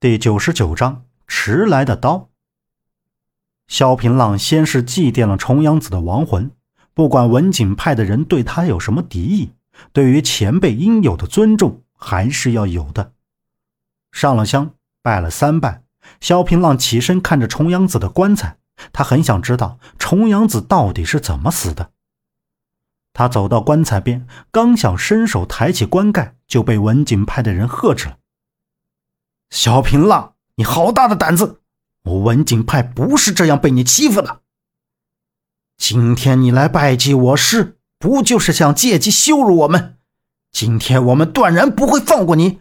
第九十九章迟来的刀。萧平浪先是祭奠了重阳子的亡魂，不管文景派的人对他有什么敌意，对于前辈应有的尊重还是要有的。上了香，拜了三拜，萧平浪起身看着重阳子的棺材，他很想知道重阳子到底是怎么死的。他走到棺材边，刚想伸手抬起棺盖，就被文景派的人喝止了。萧平浪，你好大的胆子！我文景派不是这样被你欺负的。今天你来拜祭我师，不就是想借机羞辱我们？今天我们断然不会放过你！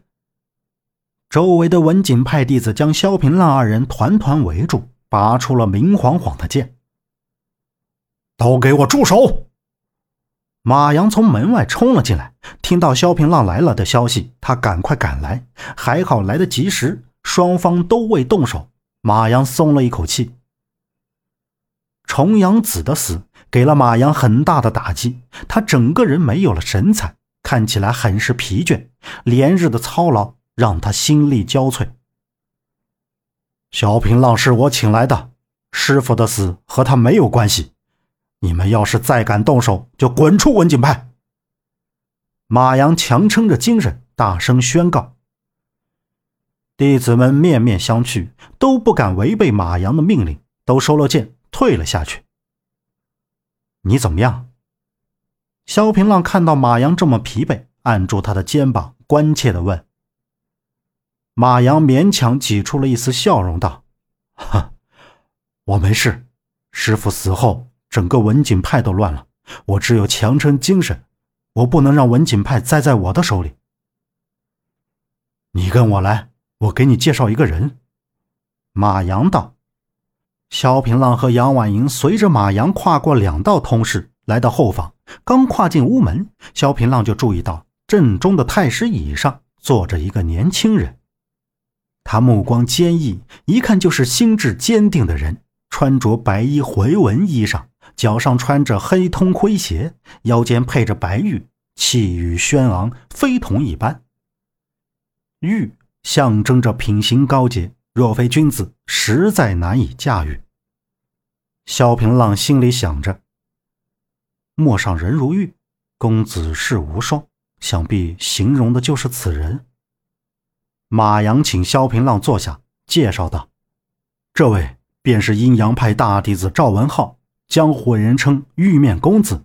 周围的文景派弟子将萧平浪二人团团围住，拔出了明晃晃的剑。都给我住手！马阳从门外冲了进来，听到萧平浪来了的消息，他赶快赶来，还好来得及时，双方都未动手，马阳松了一口气。重阳子的死给了马阳很大的打击，他整个人没有了神采，看起来很是疲倦，连日的操劳让他心力交瘁。萧平浪是我请来的，师傅的死和他没有关系。你们要是再敢动手，就滚出文景派！马阳强撑着精神，大声宣告。弟子们面面相觑，都不敢违背马阳的命令，都收了剑，退了下去。你怎么样？萧平浪看到马阳这么疲惫，按住他的肩膀，关切的问。马阳勉强挤出了一丝笑容，道：“哈，我没事。师傅死后。”整个文景派都乱了，我只有强撑精神，我不能让文景派栽在我的手里。你跟我来，我给你介绍一个人。马阳道。萧平浪和杨婉莹随着马阳跨过两道通室，来到后房。刚跨进屋门，萧平浪就注意到正中的太师椅上坐着一个年轻人，他目光坚毅，一看就是心智坚定的人，穿着白衣回纹衣裳。脚上穿着黑通盔鞋，腰间配着白玉，气宇轩昂，非同一般。玉象征着品行高洁，若非君子，实在难以驾驭。萧平浪心里想着：陌上人如玉，公子世无双，想必形容的就是此人。马阳请萧平浪坐下，介绍道：“这位便是阴阳派大弟子赵文浩。”江湖人称玉面公子。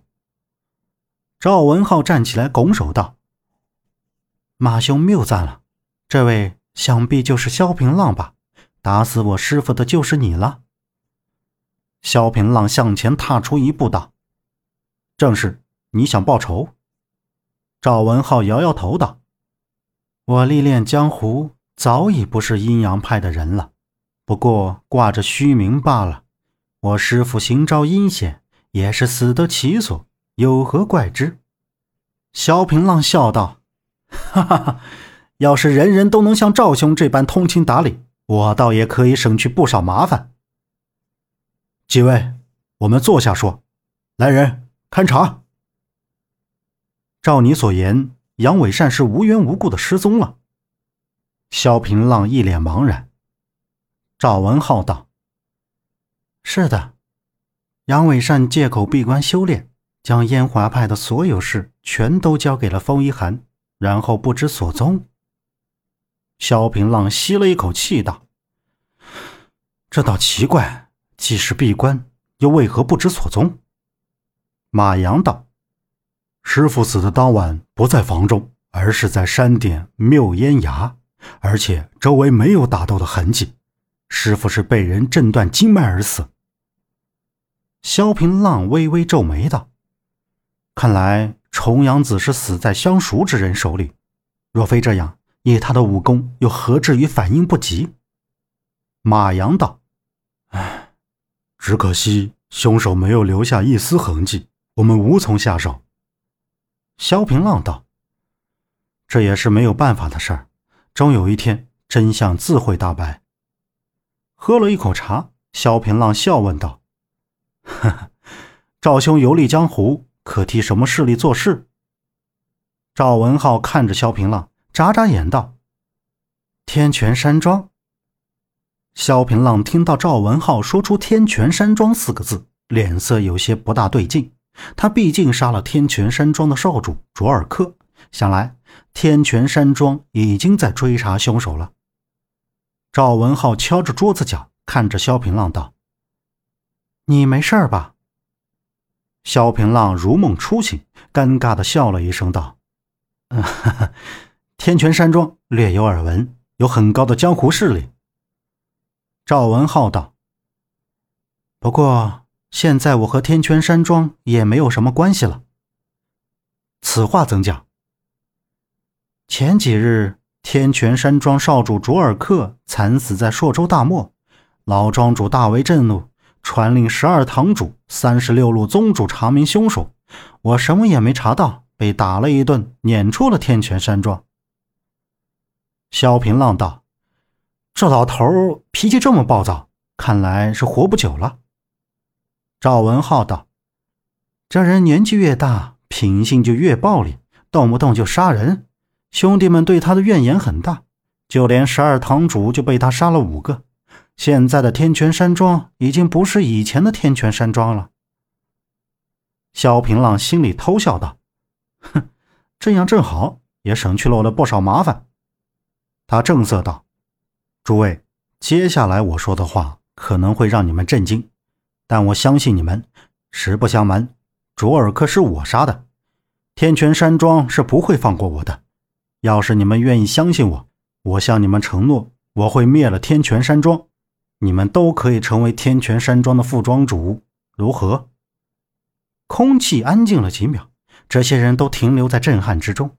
赵文浩站起来拱手道：“马兄谬赞了，这位想必就是萧平浪吧？打死我师傅的就是你了。”萧平浪向前踏出一步道：“正是，你想报仇？”赵文浩摇摇头道：“我历练江湖，早已不是阴阳派的人了，不过挂着虚名罢了。”我师父行招阴险，也是死得其所，有何怪之？萧平浪笑道：“哈哈哈，要是人人都能像赵兄这般通情达理，我倒也可以省去不少麻烦。”几位，我们坐下说。来人，勘察。照你所言，杨伟善是无缘无故的失踪了。萧平浪一脸茫然。赵文浩道。是的，杨伟善借口闭关修炼，将烟华派的所有事全都交给了风一寒，然后不知所踪。萧平浪吸了一口气道：“这倒奇怪，既是闭关，又为何不知所踪？”马阳道：“师傅死的当晚不在房中，而是在山顶谬烟崖，而且周围没有打斗的痕迹，师傅是被人震断经脉而死。”萧平浪微微皱眉道：“看来重阳子是死在相熟之人手里。若非这样，以他的武功，又何至于反应不及？”马阳道：“唉，只可惜凶手没有留下一丝痕迹，我们无从下手。”萧平浪道：“这也是没有办法的事儿，终有一天真相自会大白。”喝了一口茶，萧平浪笑问道。呵呵，赵兄游历江湖，可替什么势力做事？赵文浩看着萧平浪，眨眨眼道：“天泉山庄萧平浪听到赵文浩说出“天泉山庄”四个字，脸色有些不大对劲。他毕竟杀了天泉山庄的少主卓尔克，想来天泉山庄已经在追查凶手了。赵文浩敲着桌子角，看着萧平浪道：“你没事吧？”萧平浪如梦初醒，尴尬的笑了一声，道：“，天泉山庄略有耳闻，有很高的江湖势力。”赵文浩道：“不过现在我和天泉山庄也没有什么关系了。”此话怎讲？前几日天泉山庄少主卓尔克惨死在朔州大漠，老庄主大为震怒，传令十二堂主、三十六路宗主查明凶手。我什么也没查到，被打了一顿，撵出了天泉山庄。萧平浪道。这老头脾气这么暴躁，看来是活不久了。赵文浩道：“这人年纪越大，品性就越暴力，动不动就杀人。兄弟们对他的怨言很大，就连十二堂主就被他杀了五个。现在的天泉山庄已经不是以前的天泉山庄了。”萧平浪心里偷笑道：“哼，这样正好，也省去了我的不少麻烦。”他正色道。诸位，接下来我说的话可能会让你们震惊，但我相信你们。实不相瞒，卓尔克是我杀的，天泉山庄是不会放过我的。要是你们愿意相信我，我向你们承诺，我会灭了天泉山庄，你们都可以成为天泉山庄的副庄主，如何？空气安静了几秒，这些人都停留在震撼之中。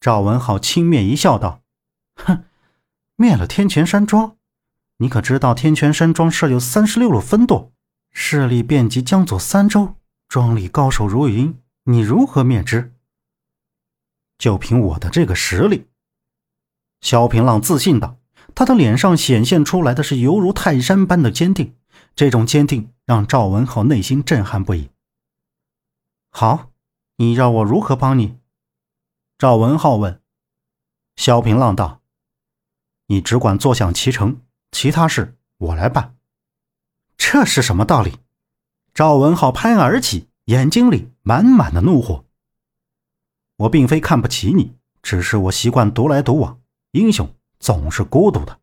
赵文浩轻蔑一笑，道：“哼。”灭了天泉山庄，你可知道天泉山庄设有三十六路分舵，势力遍及江左三州，庄里高手如云，你如何灭之？就凭我的这个实力，萧平浪自信道，他的脸上显现出来的是犹如泰山般的坚定，这种坚定让赵文浩内心震撼不已。好，你让我如何帮你？赵文浩问。萧平浪道。你只管坐享其成，其他事我来办。这是什么道理？赵文浩拍案而起，眼睛里满满的怒火。我并非看不起你，只是我习惯独来独往，英雄总是孤独的。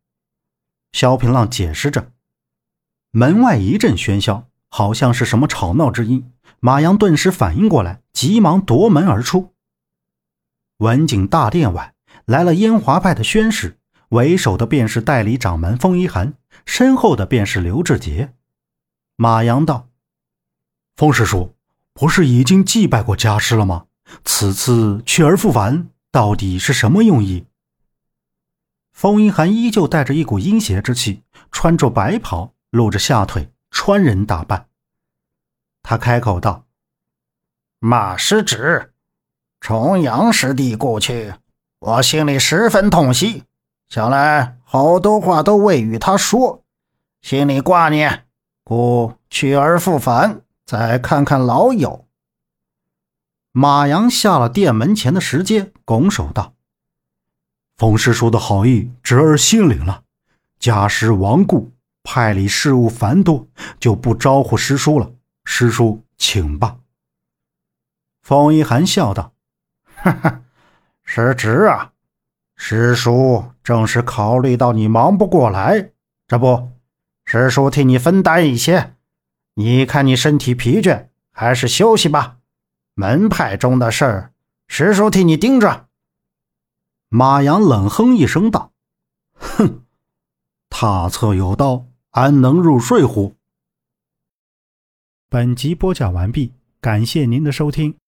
萧平浪解释着。门外一阵喧嚣，好像是什么吵闹之音。马阳顿时反应过来，急忙夺门而出。文景大殿外来了燕华派的宣使。为首的便是代理掌门风一寒，身后的便是刘志杰。马阳道：“风师叔，不是已经祭拜过家师了吗？此次去而复返，到底是什么用意？”风一寒依旧带着一股阴邪之气，穿着白袍，露着下腿，穿人打扮。他开口道：“马师侄，重阳师弟故去，我心里十分痛惜。”想来好多话都未与他说，心里挂念，故去而复返，再看看老友。马阳下了殿门前的石阶，拱手道：“风师叔的好意，侄儿心领了。家师亡故，派里事务繁多，就不招呼师叔了。师叔请吧。”风一寒笑道：“哈哈，师侄啊。”师叔正是考虑到你忙不过来，这不，师叔替你分担一些。你看你身体疲倦，还是休息吧。门派中的事儿，师叔替你盯着。马阳冷哼一声道：“哼，他策有道，安能入睡乎？”本集播讲完毕，感谢您的收听。